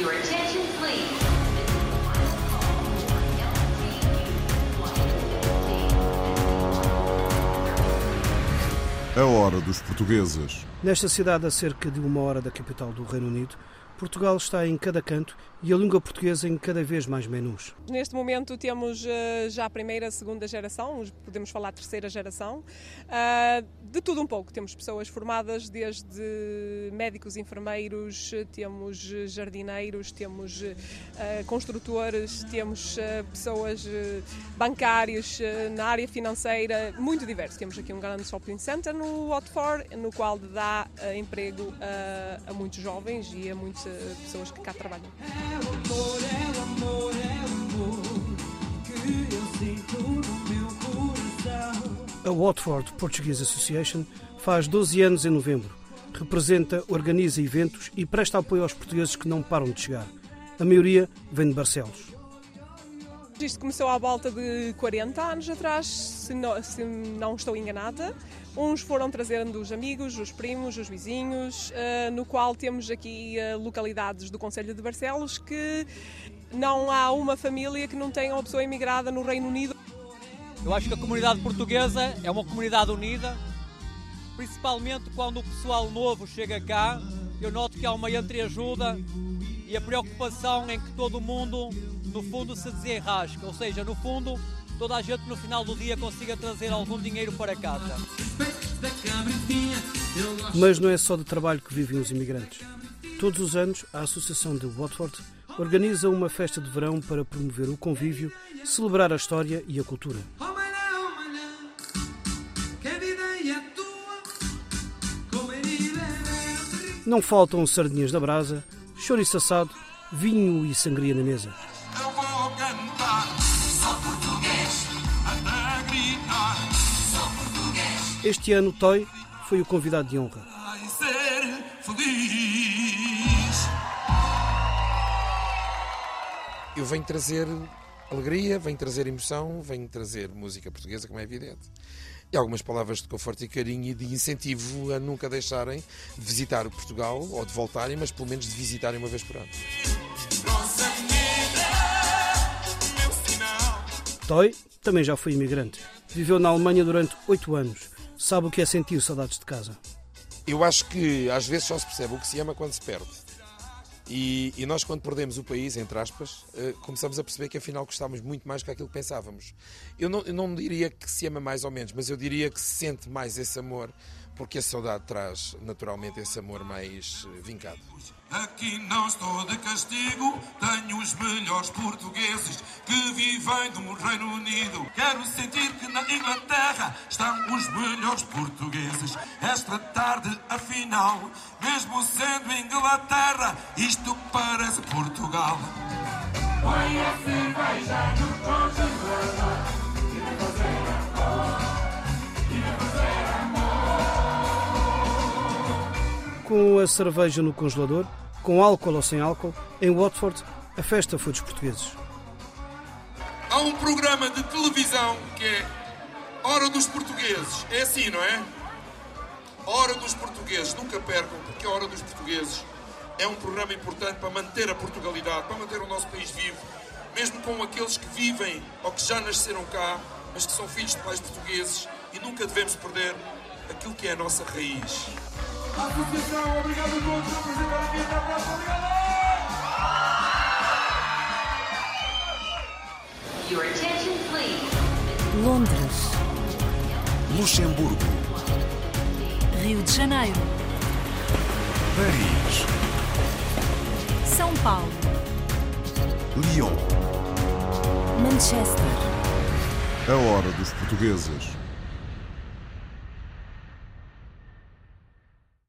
Your attention, please. A hora dos portugueses. Nesta cidade, a cerca de uma hora da capital do Reino Unido, Portugal está em cada canto e a língua portuguesa em cada vez mais menus. Neste momento temos uh, já a primeira, a segunda geração, podemos falar terceira geração, uh, de tudo um pouco. Temos pessoas formadas desde médicos, enfermeiros, temos jardineiros, temos construtores, temos pessoas bancárias na área financeira, muito diverso. Temos aqui um grande shopping center no Watford, no qual dá emprego a muitos jovens e a muitas pessoas que cá trabalham. É o amor, é o amor, é o amor que eu sinto no meu coração. A Watford Portuguese Association faz 12 anos em novembro. Representa, organiza eventos e presta apoio aos portugueses que não param de chegar. A maioria vem de Barcelos. Isto começou à volta de 40 anos atrás, se não, se não estou enganada. Uns foram trazendo os amigos, os primos, os vizinhos, uh, no qual temos aqui uh, localidades do Conselho de Barcelos que não há uma família que não tenha uma pessoa imigrada no Reino Unido. Eu acho que a comunidade portuguesa é uma comunidade unida, principalmente quando o pessoal novo chega cá. Eu noto que há uma entreajuda e a preocupação em que todo mundo no fundo se desenrasca, ou seja, no fundo toda a gente no final do dia consiga trazer algum dinheiro para casa. Mas não é só de trabalho que vivem os imigrantes. Todos os anos, a Associação de Watford organiza uma festa de verão para promover o convívio, celebrar a história e a cultura. Não faltam sardinhas da brasa, chouriço assado, vinho e sangria na mesa. Este ano, Toy foi o convidado de honra. Eu venho trazer alegria, venho trazer emoção, venho trazer música portuguesa, como é evidente. E algumas palavras de conforto e carinho e de incentivo a nunca deixarem de visitar Portugal ou de voltarem, mas pelo menos de visitarem uma vez por ano. Toy também já foi imigrante. Viveu na Alemanha durante oito anos sabe o que é sentir saudades de casa. Eu acho que às vezes só se percebe o que se ama quando se perde. E, e, nós, quando perdemos o país, entre aspas, uh, começamos a perceber que afinal gostávamos muito mais que aquilo que pensávamos. Eu não, eu não diria que se ama mais ou menos, mas eu diria que se sente mais esse amor porque a saudade traz naturalmente esse amor mais eh, vincado. Aqui não estou de castigo, tenho os melhores portugueses que vivem no Reino Unido. Quero sentir que na Inglaterra estão os melhores portugueses. Esta tarde, afinal, mesmo sendo Inglaterra, isto parece Portugal. Põe a cerveja no congelador. Com a cerveja no congelador, com álcool ou sem álcool, em Watford, a festa foi dos portugueses. Há um programa de televisão que é Hora dos Portugueses. É assim, não é? Hora dos Portugueses. Nunca percam, porque a Hora dos Portugueses é um programa importante para manter a Portugalidade, para manter o nosso país vivo, mesmo com aqueles que vivem ou que já nasceram cá, mas que são filhos de pais portugueses e nunca devemos perder aquilo que é a nossa raiz. Associação, obrigado a todos por apresentar aqui até a próxima. Your attention, please. Londres, Luxemburgo, Rio de Janeiro, Paris, São Paulo, Lyon. Manchester. A hora dos portugueses.